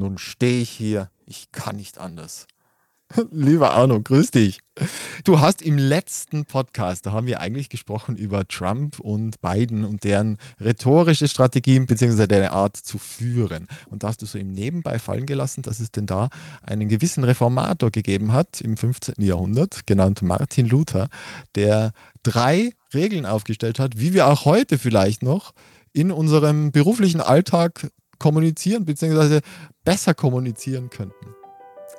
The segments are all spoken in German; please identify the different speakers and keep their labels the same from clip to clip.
Speaker 1: nun stehe ich hier, ich kann nicht anders. Lieber Arno, grüß dich. Du hast im letzten Podcast, da haben wir eigentlich gesprochen über Trump und Biden und deren rhetorische Strategien bzw. deren Art zu führen. Und da hast du so im Nebenbei fallen gelassen, dass es denn da einen gewissen Reformator gegeben hat im 15. Jahrhundert, genannt Martin Luther, der drei Regeln aufgestellt hat, wie wir auch heute vielleicht noch in unserem beruflichen Alltag kommunizieren bzw. besser kommunizieren könnten.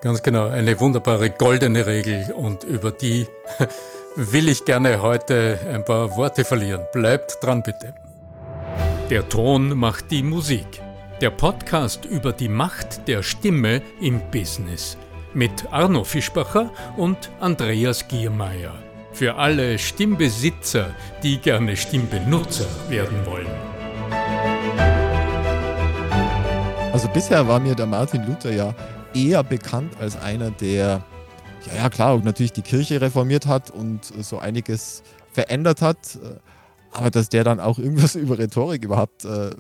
Speaker 2: Ganz genau, eine wunderbare goldene Regel und über die will ich gerne heute ein paar Worte verlieren. Bleibt dran bitte. Der Ton macht die Musik. Der Podcast über die Macht der Stimme im Business mit Arno Fischbacher und Andreas Giermeier. Für alle Stimmbesitzer, die gerne Stimmbenutzer werden wollen.
Speaker 1: Also bisher war mir der Martin Luther ja eher bekannt als einer, der, ja, ja klar, natürlich die Kirche reformiert hat und so einiges verändert hat, äh, aber dass der dann auch irgendwas über Rhetorik überhaupt äh,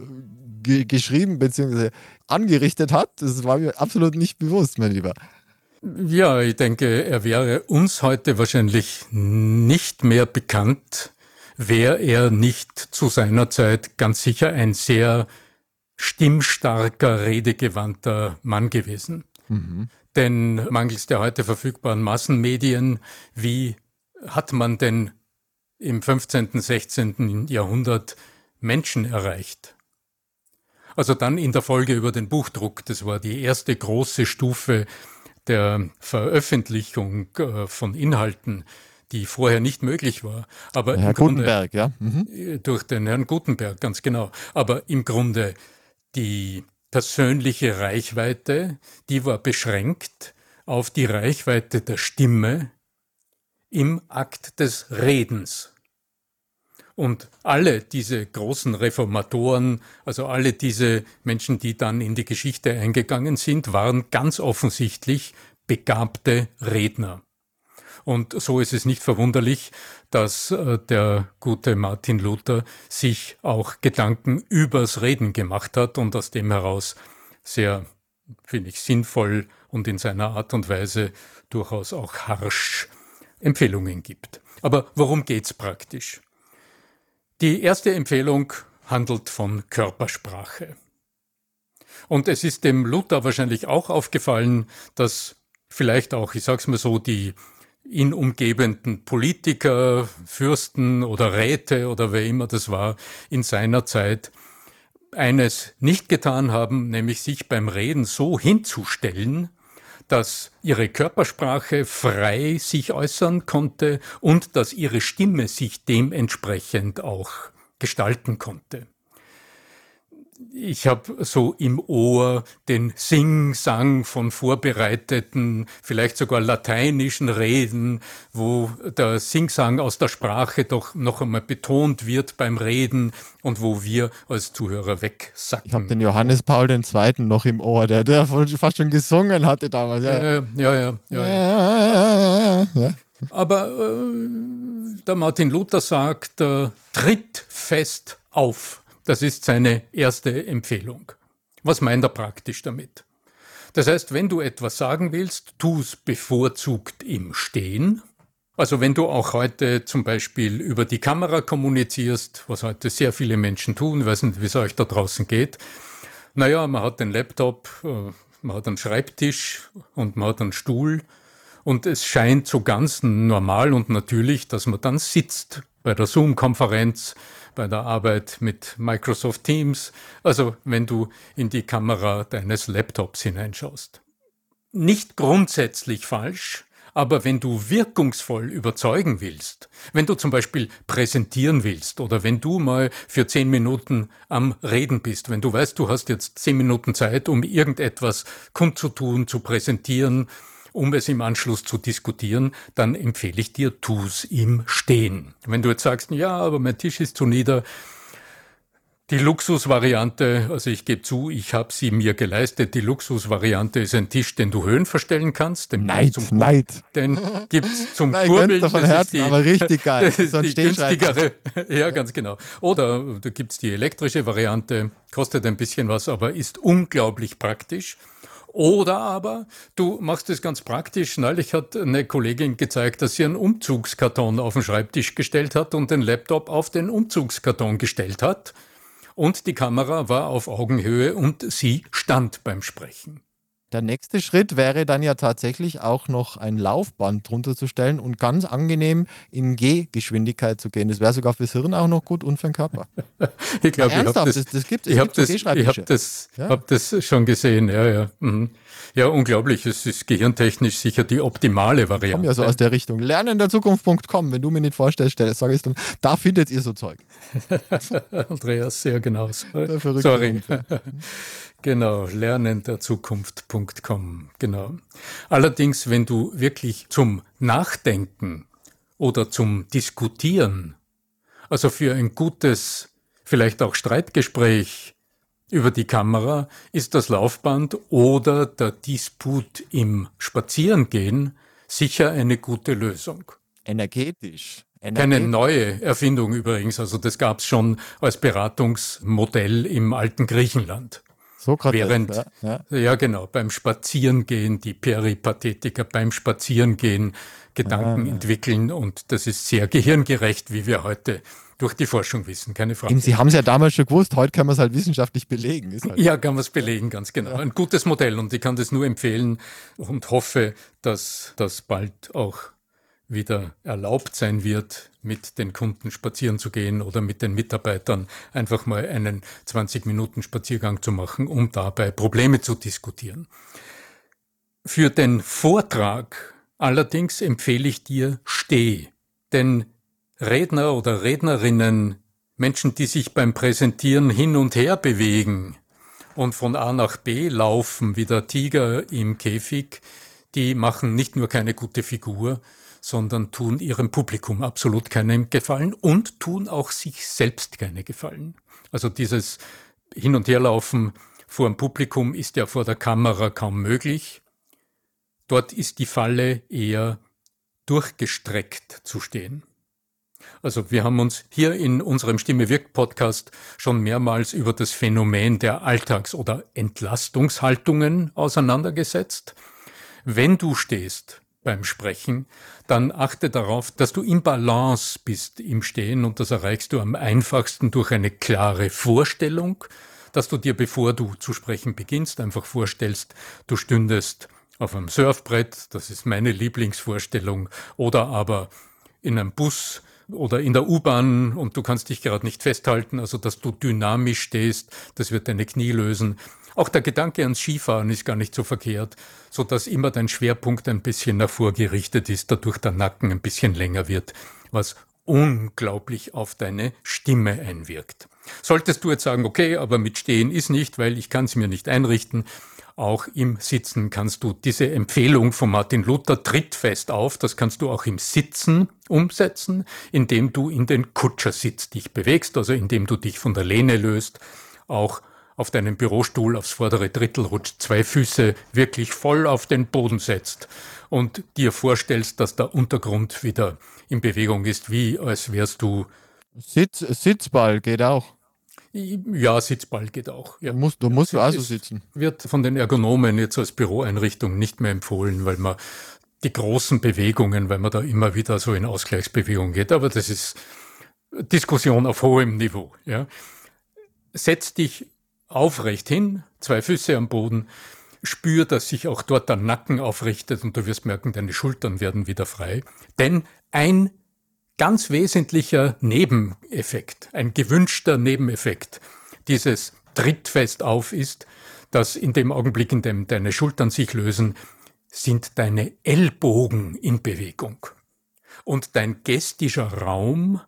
Speaker 1: ge geschrieben bzw. angerichtet hat, das war mir absolut nicht bewusst, mein Lieber.
Speaker 2: Ja, ich denke, er wäre uns heute wahrscheinlich nicht mehr bekannt, wäre er nicht zu seiner Zeit ganz sicher ein sehr stimmstarker, redegewandter Mann gewesen. Mhm. Denn mangels der heute verfügbaren Massenmedien, wie hat man denn im 15., 16. Jahrhundert Menschen erreicht? Also dann in der Folge über den Buchdruck, das war die erste große Stufe der Veröffentlichung äh, von Inhalten, die vorher nicht möglich war.
Speaker 1: Aber Herr Gutenberg, ja.
Speaker 2: Mhm. Durch den Herrn Gutenberg, ganz genau. Aber im Grunde die persönliche Reichweite, die war beschränkt auf die Reichweite der Stimme im Akt des Redens. Und alle diese großen Reformatoren, also alle diese Menschen, die dann in die Geschichte eingegangen sind, waren ganz offensichtlich begabte Redner. Und so ist es nicht verwunderlich, dass äh, der gute Martin Luther sich auch Gedanken übers Reden gemacht hat und aus dem heraus sehr, finde ich, sinnvoll und in seiner Art und Weise durchaus auch harsch Empfehlungen gibt. Aber worum geht's praktisch? Die erste Empfehlung handelt von Körpersprache. Und es ist dem Luther wahrscheinlich auch aufgefallen, dass vielleicht auch, ich sag's mal so, die ihn umgebenden Politiker, Fürsten oder Räte oder wer immer das war in seiner Zeit eines nicht getan haben, nämlich sich beim Reden so hinzustellen, dass ihre Körpersprache frei sich äußern konnte und dass ihre Stimme sich dementsprechend auch gestalten konnte ich habe so im Ohr den Sing-Sang von vorbereiteten, vielleicht sogar lateinischen Reden, wo der Sing-Sang aus der Sprache doch noch einmal betont wird beim Reden und wo wir als Zuhörer wegsacken.
Speaker 1: Ich habe den Johannes Paul II. noch im Ohr, der, der fast schon gesungen hatte damals.
Speaker 2: Ja, ja, ja. ja, ja, ja. Aber äh, der Martin Luther sagt, äh, tritt fest auf. Das ist seine erste Empfehlung. Was meint er praktisch damit? Das heißt, wenn du etwas sagen willst, tu es bevorzugt im Stehen. Also wenn du auch heute zum Beispiel über die Kamera kommunizierst, was heute sehr viele Menschen tun, weiß nicht, wie es euch da draußen geht. Naja, man hat den Laptop, äh, man hat einen Schreibtisch und man hat einen Stuhl und es scheint so ganz normal und natürlich, dass man dann sitzt bei der Zoom-Konferenz bei der Arbeit mit Microsoft Teams, also wenn du in die Kamera deines Laptops hineinschaust. Nicht grundsätzlich falsch, aber wenn du wirkungsvoll überzeugen willst, wenn du zum Beispiel präsentieren willst oder wenn du mal für zehn Minuten am Reden bist, wenn du weißt, du hast jetzt zehn Minuten Zeit, um irgendetwas kundzutun, zu präsentieren, um es im Anschluss zu diskutieren, dann empfehle ich dir, tu's im Stehen. Wenn du jetzt sagst, ja, aber mein Tisch ist zu nieder, die Luxusvariante, also ich gebe zu, ich habe sie mir geleistet. Die Luxusvariante ist ein Tisch, den du Höhen verstellen kannst.
Speaker 1: Den Neid, zum, Neid.
Speaker 2: Den gibt's zum
Speaker 1: Nein, Kurbeln. Von Herzen, die, aber richtig geil.
Speaker 2: Das ist die günstigere. Ja, ganz genau. Oder da gibt's die elektrische Variante, kostet ein bisschen was, aber ist unglaublich praktisch. Oder aber du machst es ganz praktisch. Neulich hat eine Kollegin gezeigt, dass sie einen Umzugskarton auf den Schreibtisch gestellt hat und den Laptop auf den Umzugskarton gestellt hat. Und die Kamera war auf Augenhöhe und sie stand beim Sprechen.
Speaker 1: Der nächste Schritt wäre dann ja tatsächlich auch noch ein Laufband drunter zu stellen und ganz angenehm in Gehgeschwindigkeit zu gehen. Das wäre sogar fürs Hirn auch noch gut und für den Körper.
Speaker 2: ich glaube, ich das, das, das gibt es. Ich habe das, ich hab das, ja? hab das schon gesehen. Ja, ja. Mhm. Ja, unglaublich. Es ist gehirntechnisch sicher die optimale Variante. Ich komme
Speaker 1: ja so aus der Richtung. Lernenderzukunft.com. Wenn du mir nicht vorstellst, sage ich dann, da findet ihr so Zeug.
Speaker 2: Andreas, sehr genau. Sorry. Genau, lernenderzukunft.com, genau. Allerdings, wenn du wirklich zum Nachdenken oder zum Diskutieren, also für ein gutes, vielleicht auch Streitgespräch über die Kamera, ist das Laufband oder der Disput im Spazierengehen sicher eine gute Lösung.
Speaker 1: Energetisch.
Speaker 2: Keine neue Erfindung übrigens, also das gab es schon als Beratungsmodell im alten Griechenland. Sokrates, Während, ja, ja. ja, genau, beim Spazierengehen, die Peripathetiker beim Spazierengehen Gedanken ah, entwickeln und das ist sehr gehirngerecht, wie wir heute durch die Forschung wissen, keine Frage.
Speaker 1: Sie haben es ja damals schon gewusst, heute kann man es halt wissenschaftlich belegen.
Speaker 2: Halt ja, kann man es belegen, ganz genau. Ein gutes Modell und ich kann das nur empfehlen und hoffe, dass das bald auch wieder erlaubt sein wird, mit den Kunden spazieren zu gehen oder mit den Mitarbeitern einfach mal einen 20 Minuten Spaziergang zu machen, um dabei Probleme zu diskutieren. Für den Vortrag allerdings empfehle ich dir Steh, denn Redner oder Rednerinnen, Menschen, die sich beim Präsentieren hin und her bewegen und von A nach B laufen wie der Tiger im Käfig, die machen nicht nur keine gute Figur, sondern tun ihrem Publikum absolut keinen Gefallen und tun auch sich selbst keine Gefallen. Also dieses Hin- und Herlaufen vor dem Publikum ist ja vor der Kamera kaum möglich. Dort ist die Falle eher durchgestreckt zu stehen. Also wir haben uns hier in unserem Stimme wirkt Podcast schon mehrmals über das Phänomen der Alltags- oder Entlastungshaltungen auseinandergesetzt. Wenn du stehst beim Sprechen, dann achte darauf, dass du im Balance bist im Stehen und das erreichst du am einfachsten durch eine klare Vorstellung, dass du dir, bevor du zu sprechen beginnst, einfach vorstellst, du stündest auf einem Surfbrett, das ist meine Lieblingsvorstellung, oder aber in einem Bus oder in der U-Bahn und du kannst dich gerade nicht festhalten, also dass du dynamisch stehst, das wird deine Knie lösen. Auch der Gedanke ans Skifahren ist gar nicht so verkehrt, so dass immer dein Schwerpunkt ein bisschen nach vorgerichtet ist, dadurch der Nacken ein bisschen länger wird, was unglaublich auf deine Stimme einwirkt. Solltest du jetzt sagen, okay, aber mit Stehen ist nicht, weil ich kann es mir nicht einrichten, auch im Sitzen kannst du diese Empfehlung von Martin Luther tritt fest auf, das kannst du auch im Sitzen umsetzen, indem du in den Kutschersitz dich bewegst, also indem du dich von der Lehne löst, auch auf deinem Bürostuhl aufs vordere Drittel rutscht, zwei Füße wirklich voll auf den Boden setzt und dir vorstellst, dass der Untergrund wieder in Bewegung ist, wie als wärst du.
Speaker 1: Sitz, Sitzball geht auch.
Speaker 2: Ja, Sitzball geht auch. Ja.
Speaker 1: Du musst, du musst also sitzen.
Speaker 2: Wird von den Ergonomen jetzt als Büroeinrichtung nicht mehr empfohlen, weil man die großen Bewegungen, weil man da immer wieder so in Ausgleichsbewegung geht. Aber das ist Diskussion auf hohem Niveau. Ja. Setz dich aufrecht hin, zwei Füße am Boden, spür, dass sich auch dort der Nacken aufrichtet und du wirst merken, deine Schultern werden wieder frei. Denn ein ganz wesentlicher Nebeneffekt, ein gewünschter Nebeneffekt dieses Trittfest auf ist, dass in dem Augenblick, in dem deine Schultern sich lösen, sind deine Ellbogen in Bewegung. Und dein gestischer Raum,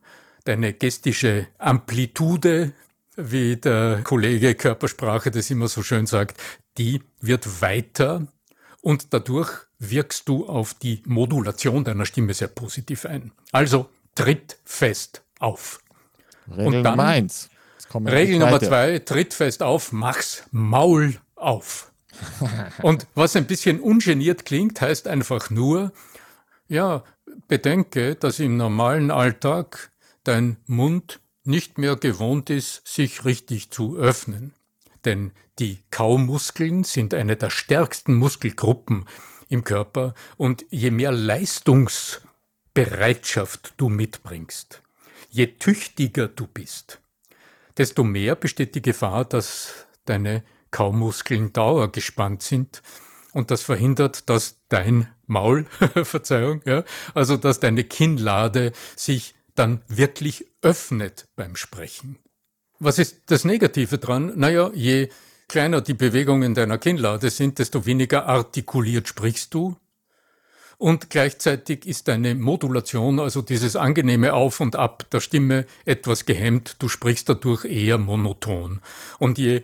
Speaker 2: deine gestische Amplitude, wie der Kollege Körpersprache das immer so schön sagt, die wird weiter und dadurch wirkst du auf die Modulation deiner Stimme sehr positiv ein. Also tritt fest auf.
Speaker 1: Regel und dann, Nummer eins.
Speaker 2: Regel Nummer zwei, tritt fest auf, mach's Maul auf. und was ein bisschen ungeniert klingt, heißt einfach nur, ja, bedenke, dass im normalen Alltag dein Mund nicht mehr gewohnt ist, sich richtig zu öffnen. denn die Kaumuskeln sind eine der stärksten Muskelgruppen im Körper und je mehr Leistungsbereitschaft du mitbringst, je tüchtiger du bist, desto mehr besteht die Gefahr, dass deine Kaumuskeln dauergespannt sind und das verhindert, dass dein Maul, Verzeihung, ja, also dass deine Kinnlade sich dann wirklich öffnet beim Sprechen. Was ist das Negative dran? Naja, je kleiner die Bewegungen deiner Kinnlade sind, desto weniger artikuliert sprichst du. Und gleichzeitig ist deine Modulation, also dieses angenehme Auf und Ab der Stimme, etwas gehemmt. Du sprichst dadurch eher monoton. Und je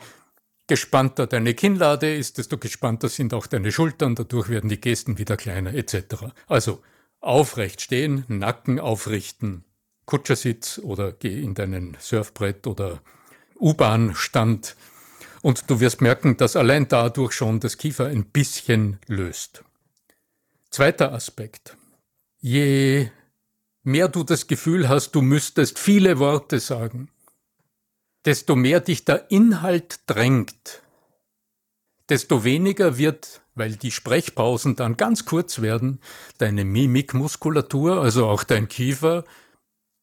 Speaker 2: gespannter deine Kinnlade ist, desto gespannter sind auch deine Schultern, dadurch werden die Gesten wieder kleiner etc. Also aufrecht stehen, Nacken aufrichten, Kutschersitz oder geh in deinen Surfbrett oder U-Bahn-Stand und du wirst merken, dass allein dadurch schon das Kiefer ein bisschen löst. Zweiter Aspekt. Je mehr du das Gefühl hast, du müsstest viele Worte sagen, desto mehr dich der Inhalt drängt, desto weniger wird, weil die Sprechpausen dann ganz kurz werden, deine Mimikmuskulatur, also auch dein Kiefer,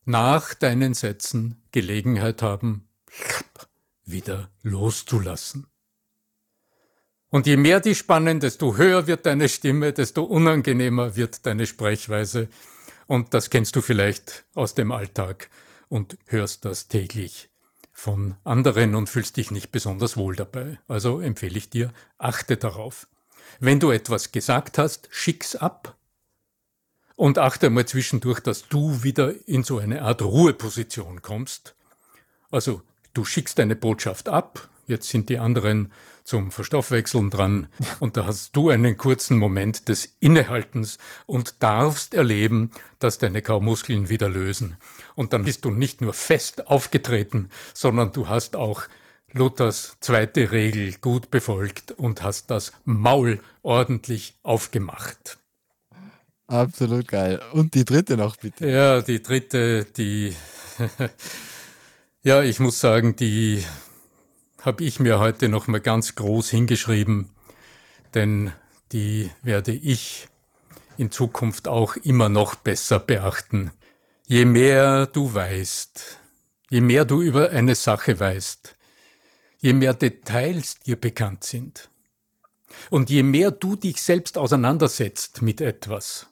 Speaker 2: nach deinen Sätzen Gelegenheit haben, wieder loszulassen. Und je mehr die spannen, desto höher wird deine Stimme, desto unangenehmer wird deine Sprechweise. Und das kennst du vielleicht aus dem Alltag und hörst das täglich von anderen und fühlst dich nicht besonders wohl dabei. Also empfehle ich dir, achte darauf. Wenn du etwas gesagt hast, schick's ab und achte mal zwischendurch, dass du wieder in so eine Art Ruheposition kommst. Also du schickst deine Botschaft ab, jetzt sind die anderen zum Verstoffwechseln dran und da hast du einen kurzen Moment des Innehaltens und darfst erleben, dass deine Kaumuskeln wieder lösen. Und dann bist du nicht nur fest aufgetreten, sondern du hast auch Luthers zweite Regel gut befolgt und hast das Maul ordentlich aufgemacht.
Speaker 1: Absolut geil. Und die dritte noch bitte.
Speaker 2: Ja, die dritte, die, ja, ich muss sagen, die habe ich mir heute noch mal ganz groß hingeschrieben, denn die werde ich in Zukunft auch immer noch besser beachten. Je mehr du weißt, je mehr du über eine Sache weißt, je mehr Details dir bekannt sind und je mehr du dich selbst auseinandersetzt mit etwas,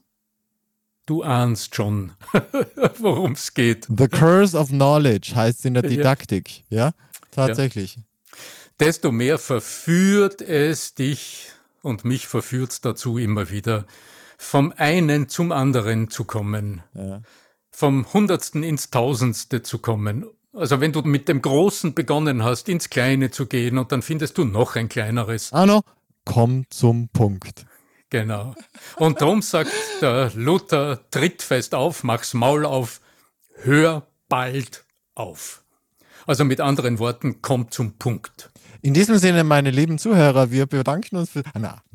Speaker 2: Du ahnst schon, worum es geht.
Speaker 1: The Curse of Knowledge heißt in der Didaktik, ja? ja? Tatsächlich. Ja.
Speaker 2: Desto mehr verführt es dich und mich verführt es dazu immer wieder, vom einen zum anderen zu kommen, ja. vom Hundertsten ins Tausendste zu kommen. Also wenn du mit dem Großen begonnen hast, ins Kleine zu gehen und dann findest du noch ein kleineres.
Speaker 1: Arno, komm zum Punkt.
Speaker 2: Genau. Und darum sagt der Luther, tritt fest auf, mach's Maul auf, hör bald auf. Also mit anderen Worten, komm zum Punkt.
Speaker 1: In diesem Sinne, meine lieben Zuhörer, wir bedanken uns für. Ah, na.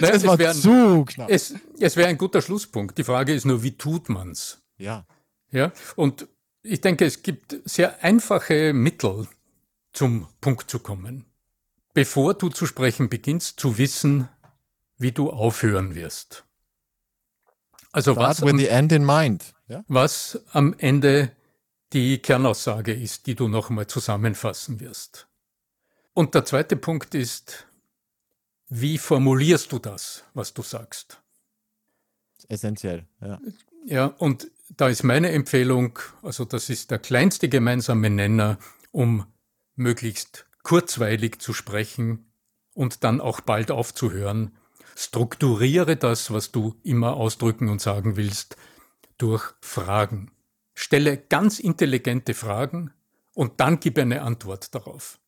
Speaker 2: Nein, es war zu knapp. Es, es wäre ein guter Schlusspunkt. Die Frage ist nur, wie tut man's?
Speaker 1: Ja.
Speaker 2: Ja. Und ich denke, es gibt sehr einfache Mittel, zum Punkt zu kommen. Bevor du zu sprechen beginnst, zu wissen, wie du aufhören wirst.
Speaker 1: Also was with am, end in mind.
Speaker 2: Ja? was am Ende die Kernaussage ist, die du noch einmal zusammenfassen wirst. Und der zweite Punkt ist, wie formulierst du das, was du sagst?
Speaker 1: Essentiell, ja.
Speaker 2: Ja, und da ist meine Empfehlung, also das ist der kleinste gemeinsame Nenner, um möglichst kurzweilig zu sprechen und dann auch bald aufzuhören, Strukturiere das, was du immer ausdrücken und sagen willst, durch Fragen. Stelle ganz intelligente Fragen und dann gib eine Antwort darauf.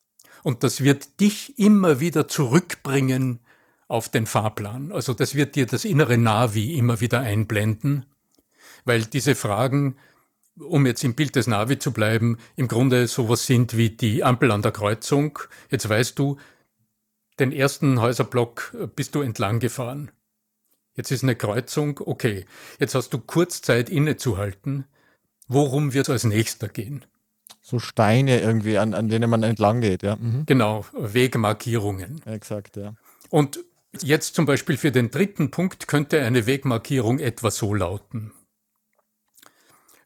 Speaker 2: Und das wird dich immer wieder zurückbringen auf den Fahrplan. Also das wird dir das innere Navi immer wieder einblenden, weil diese Fragen, um jetzt im Bild des Navi zu bleiben, im Grunde sowas sind wie die Ampel an der Kreuzung. Jetzt weißt du, den ersten Häuserblock äh, bist du entlang gefahren. Jetzt ist eine Kreuzung, okay. Jetzt hast du kurz Zeit innezuhalten. Worum wird es als nächster gehen?
Speaker 1: So Steine irgendwie, an, an denen man entlang geht, ja. Mhm.
Speaker 2: Genau, Wegmarkierungen.
Speaker 1: Exakt, ja.
Speaker 2: Und jetzt zum Beispiel für den dritten Punkt könnte eine Wegmarkierung etwa so lauten.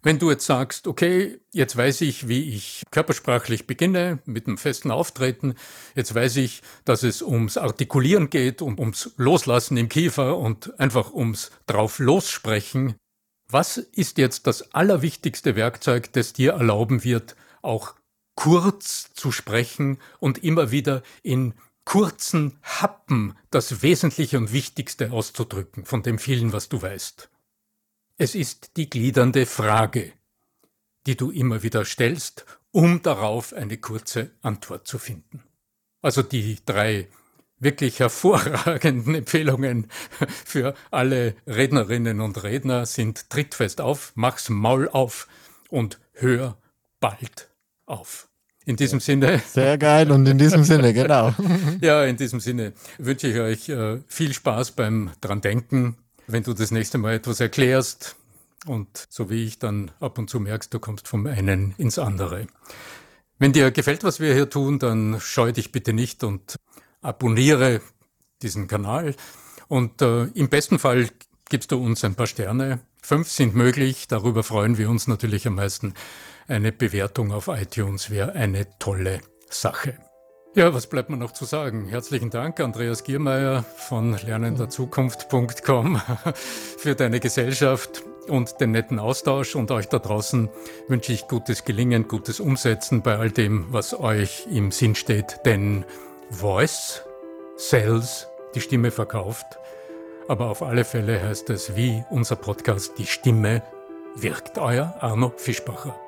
Speaker 2: Wenn du jetzt sagst, okay, jetzt weiß ich, wie ich körpersprachlich beginne mit einem festen Auftreten, jetzt weiß ich, dass es ums Artikulieren geht und ums Loslassen im Kiefer und einfach ums drauf lossprechen. Was ist jetzt das allerwichtigste Werkzeug, das dir erlauben wird, auch kurz zu sprechen und immer wieder in kurzen Happen das Wesentliche und Wichtigste auszudrücken von dem vielen, was du weißt? Es ist die gliedernde Frage, die du immer wieder stellst, um darauf eine kurze Antwort zu finden. Also die drei wirklich hervorragenden Empfehlungen für alle Rednerinnen und Redner sind trittfest auf, mach's Maul auf und hör bald auf. In diesem Sinne.
Speaker 1: Sehr geil und in diesem Sinne, genau.
Speaker 2: ja, in diesem Sinne wünsche ich euch äh, viel Spaß beim dran denken, wenn du das nächste Mal etwas erklärst und so wie ich dann ab und zu merkst, du kommst vom einen ins andere. Wenn dir gefällt, was wir hier tun, dann scheue dich bitte nicht und abonniere diesen Kanal. Und äh, im besten Fall gibst du uns ein paar Sterne. Fünf sind möglich, darüber freuen wir uns natürlich am meisten. Eine Bewertung auf iTunes wäre eine tolle Sache. Ja, was bleibt mir noch zu sagen? Herzlichen Dank, Andreas Giermeier von lernenderzukunft.com für deine Gesellschaft und den netten Austausch und euch da draußen wünsche ich gutes Gelingen, gutes Umsetzen bei all dem, was euch im Sinn steht, denn Voice sells, die Stimme verkauft, aber auf alle Fälle heißt es wie unser Podcast, die Stimme wirkt. Euer Arno Fischbacher.